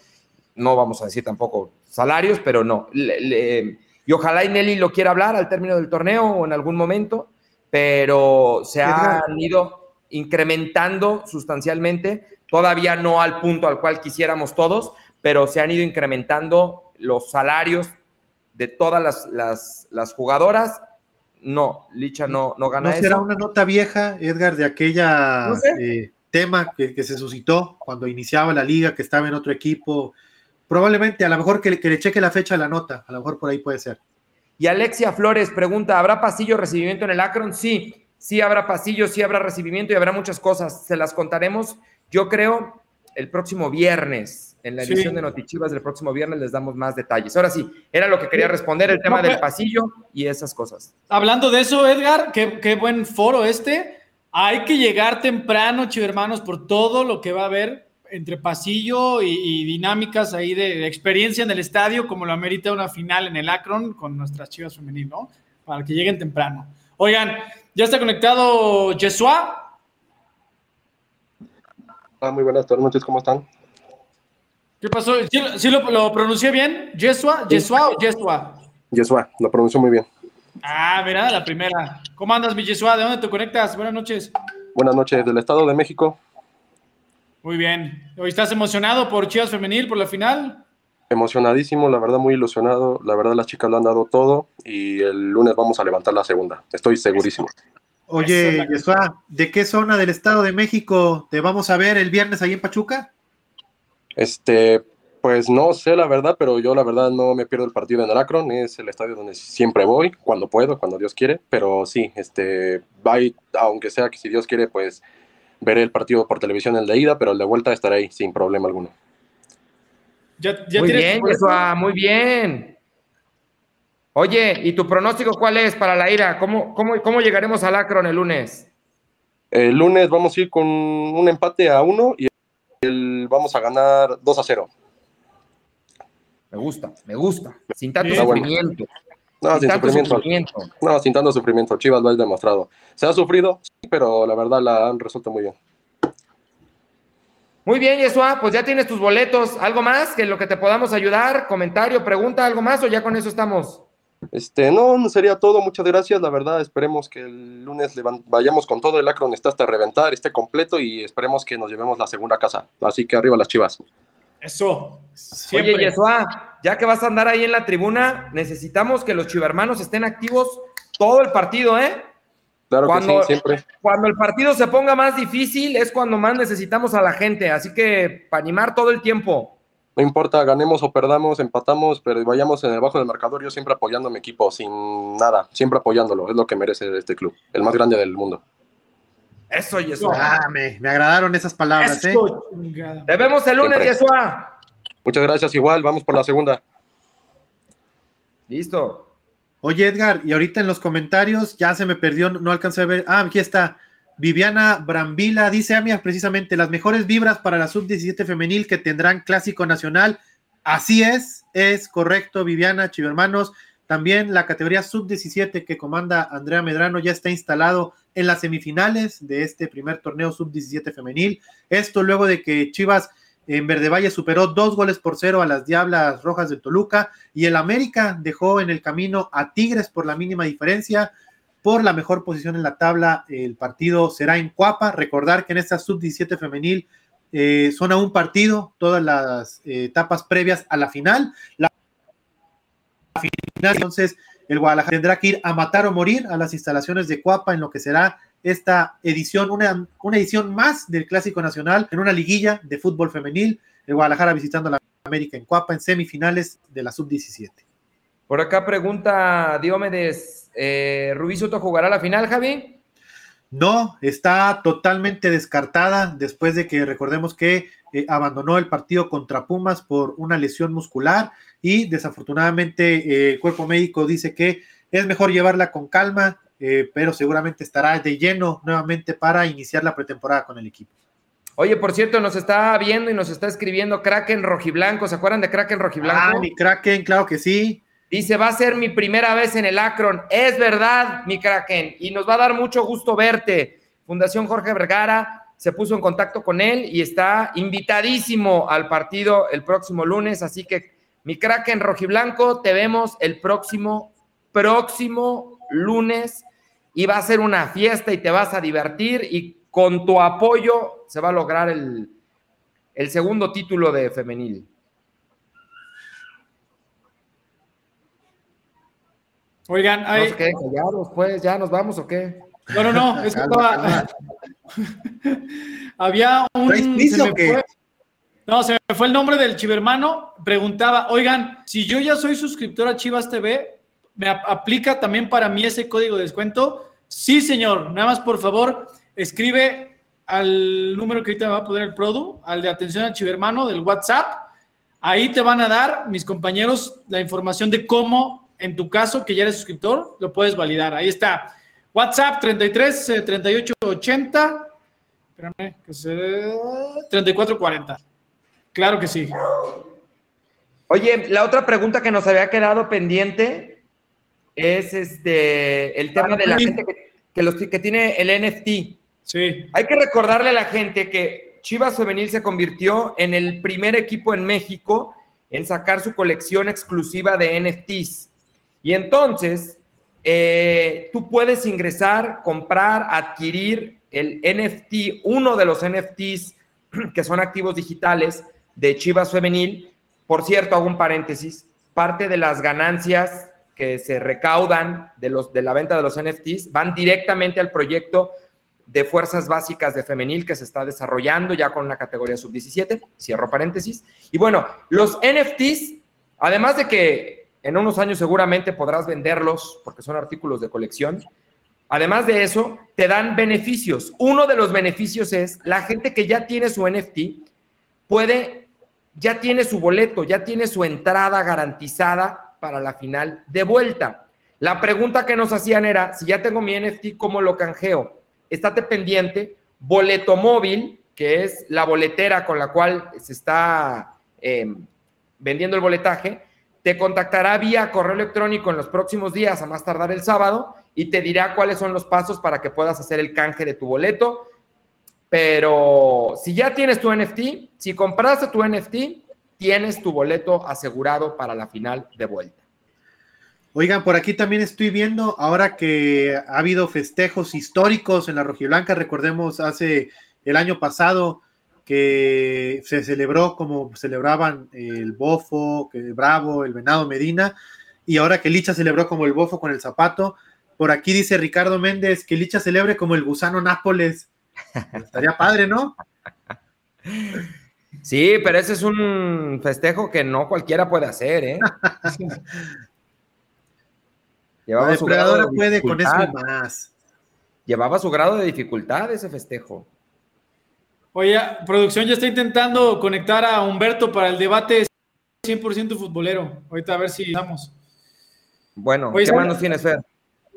No vamos a decir tampoco salarios, pero no. Le, le, y ojalá y Nelly lo quiera hablar al término del torneo o en algún momento, pero se han ido incrementando sustancialmente, todavía no al punto al cual quisiéramos todos, pero se han ido incrementando los salarios de todas las, las, las jugadoras no, Licha no, no gana ¿No será una nota vieja, Edgar, de aquella no sé. eh, tema que, que, se suscitó cuando iniciaba la liga, que estaba en otro equipo? Probablemente, a lo mejor que, que, le cheque la fecha a la nota, a lo mejor por ahí puede ser. Y Alexia Flores pregunta, ¿habrá pasillo recibimiento en el Akron? Sí, sí habrá pasillo, sí habrá recibimiento y habrá muchas cosas. Se las contaremos, yo creo, el próximo viernes. En la edición de Notichivas del próximo viernes les damos más detalles. Ahora sí, era lo que quería responder, el tema del pasillo y esas cosas. Hablando de eso, Edgar, qué, qué buen foro este. Hay que llegar temprano, hermanos, por todo lo que va a haber entre pasillo y, dinámicas ahí de, experiencia en el estadio, como lo amerita una final en el Akron con nuestras chivas femeninas, ¿no? Para que lleguen temprano. Oigan, ya está conectado Yesua. Ah, muy buenas noches, ¿cómo están? ¿Qué pasó? ¿Sí, lo, pronuncié bien? ¿Yesua? ¿Yesua o Yesua? Yesua, lo pronunció muy bien. Ah, mira, la primera. ¿Cómo andas, mi Yesua? ¿De dónde te conectas? Buenas noches. Buenas noches, del Estado de México. Muy bien. ¿Hoy estás emocionado por Chivas Femenil, por la final? Emocionadísimo, la verdad muy ilusionado. La verdad las chicas lo han dado todo y el lunes vamos a levantar la segunda. Estoy segurísimo. Oye, Yesua, ¿de qué zona del Estado de México te vamos a ver el viernes ahí en Pachuca? Este, pues no sé la verdad, pero yo la verdad no me pierdo el partido en el Akron, es el estadio donde siempre voy, cuando puedo, cuando Dios quiere, pero sí, este, va aunque sea que si Dios quiere, pues veré el partido por televisión el de ida, pero el de vuelta estaré ahí sin problema alguno. muy bien, Joshua, muy bien. Oye, ¿y tu pronóstico cuál es para la ira? ¿Cómo, cómo, cómo llegaremos al Akron el lunes? El lunes vamos a ir con un empate a uno y el, vamos a ganar 2 a 0. Me gusta, me gusta. Sin tanto sufrimiento. No, sin, sufrimiento. No, sin tanto sufrimiento. Chivas lo ha demostrado. Se ha sufrido, pero la verdad la han resuelto muy bien. Muy bien, Yesua, pues ya tienes tus boletos. ¿Algo más que lo que te podamos ayudar? ¿Comentario, pregunta, algo más o ya con eso estamos? Este, no, sería todo. Muchas gracias. La verdad, esperemos que el lunes vayamos con todo. El Acron está hasta reventar, esté completo y esperemos que nos llevemos la segunda casa. Así que arriba las chivas. Eso. Oye, Yesua, ya que vas a andar ahí en la tribuna, necesitamos que los chivermanos estén activos todo el partido, ¿eh? Claro cuando, que sí, siempre. Cuando el partido se ponga más difícil es cuando más necesitamos a la gente, así que para animar todo el tiempo. No importa, ganemos o perdamos, empatamos, pero vayamos en el bajo del marcador, yo siempre apoyando a mi equipo, sin nada, siempre apoyándolo, es lo que merece este club, el más grande del mundo. Eso, Yesua. Ah, me, agradaron esas palabras, ¿eh? Te vemos el lunes, Yesua. Muchas gracias, igual, vamos por la segunda. Listo. Oye, Edgar, y ahorita en los comentarios ya se me perdió, no alcancé a ver. Ah, aquí está. Viviana Brambila dice, Amia, precisamente las mejores vibras para la sub-17 femenil que tendrán clásico nacional. Así es, es correcto, Viviana, hermanos. También la categoría sub-17 que comanda Andrea Medrano ya está instalado en las semifinales de este primer torneo sub-17 femenil. Esto luego de que Chivas en Verde Valle superó dos goles por cero a las Diablas Rojas de Toluca y el América dejó en el camino a Tigres por la mínima diferencia. Por la mejor posición en la tabla, el partido será en Cuapa. Recordar que en esta sub-17 femenil eh, son un partido todas las eh, etapas previas a la final. La final, entonces, el Guadalajara tendrá que ir a matar o morir a las instalaciones de Cuapa en lo que será esta edición, una, una edición más del Clásico Nacional en una liguilla de fútbol femenil. El Guadalajara visitando a la América en Cuapa en semifinales de la sub-17. Por acá pregunta Diomedes, eh, ¿Rubí Soto jugará la final, Javi? No, está totalmente descartada después de que recordemos que eh, abandonó el partido contra Pumas por una lesión muscular y desafortunadamente eh, el cuerpo médico dice que es mejor llevarla con calma, eh, pero seguramente estará de lleno nuevamente para iniciar la pretemporada con el equipo. Oye, por cierto, nos está viendo y nos está escribiendo Kraken Rojiblanco. ¿Se acuerdan de Kraken Rojiblanco? Ah, mi Kraken, claro que sí. Dice, va a ser mi primera vez en el Akron. Es verdad, mi Kraken, y nos va a dar mucho gusto verte. Fundación Jorge Vergara se puso en contacto con él y está invitadísimo al partido el próximo lunes. Así que, mi Kraken Rojiblanco, te vemos el próximo, próximo lunes y va a ser una fiesta y te vas a divertir y con tu apoyo se va a lograr el, segundo título de femenil. Oigan, hay... pues, ¿Ya nos vamos o qué? No, no, no, es que Había un... No, se me fue el nombre del chivermano. Preguntaba, oigan, si yo ya soy suscriptor a Chivas TV, ¿Me aplica también para mí ese código de descuento? Sí, señor. Nada más, por favor, escribe al número que ahorita me va a poner el Produ, al de atención al chivermano del WhatsApp. Ahí te van a dar, mis compañeros, la información de cómo, en tu caso, que ya eres suscriptor, lo puedes validar. Ahí está. WhatsApp 33 38 80. Espérame, que se. 34 40. Claro que sí. Oye, la otra pregunta que nos había quedado pendiente es este el tema de la gente que, los, que tiene el NFT. Sí. Hay que recordarle a la gente que Chivas Femenil se convirtió en el primer equipo en México en sacar su colección exclusiva de NFTs. Y entonces, eh, tú puedes ingresar, comprar, adquirir el NFT, uno de los NFTs que son activos digitales de Chivas Femenil. Por cierto, hago un paréntesis, parte de las ganancias que se recaudan de, los, de la venta de los NFTs van directamente al proyecto de fuerzas básicas de femenil que se está desarrollando ya con una categoría sub-17, cierro paréntesis. Y bueno, los NFTs, además de que en unos años seguramente podrás venderlos porque son artículos de colección, además de eso, te dan beneficios. Uno de los beneficios es la gente que ya tiene su NFT puede, ya tiene su boleto, ya tiene su entrada garantizada para la final de vuelta. La pregunta que nos hacían era, si ya tengo mi NFT, ¿cómo lo canjeo? estate pendiente, boleto móvil, que es la boletera con la cual se está em, vendiendo el boletaje, te contactará vía correo electrónico en los próximos días, a más tardar el sábado, y te dirá cuáles son los pasos para que puedas hacer el canje de tu boleto. Pero si ya tienes tu NFT, si compraste tu NFT, tienes tu boleto asegurado para la final de vuelta. Oigan, por aquí también estoy viendo, ahora que ha habido festejos históricos en la Rojiblanca, recordemos hace el año pasado que se celebró como celebraban el Bofo, el Bravo, el Venado Medina, y ahora que Licha celebró como el Bofo con el zapato. Por aquí dice Ricardo Méndez que Licha celebre como el gusano Nápoles. Estaría padre, ¿no? Sí, pero ese es un festejo que no cualquiera puede hacer, ¿eh? Llevaba su grado de puede con eso más. Llevaba su grado de dificultad ese festejo. Oye, producción ya está intentando conectar a Humberto para el debate 100% futbolero. Ahorita a ver si estamos. Bueno, ¿qué más nos tienes, Fer?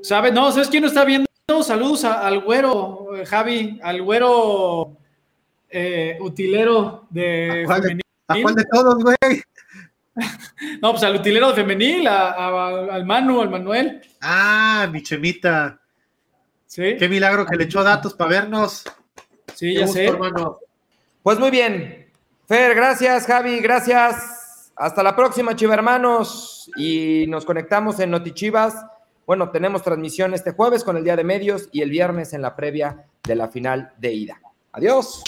¿Sabes? No, ¿sabes quién nos está viendo? Saludos al güero, eh, Javi, al güero eh, utilero de ¿A cuál de todos, güey? No, pues al utilero femenil, al Manu, al Manuel. Ah, mi chemita. Sí. Qué milagro que le echó datos para vernos. Sí, ya sé. Pues muy bien. Fer, gracias, Javi, gracias. Hasta la próxima, chivermanos. Y nos conectamos en Notichivas. Bueno, tenemos transmisión este jueves con el Día de Medios y el viernes en la previa de la final de ida. Adiós.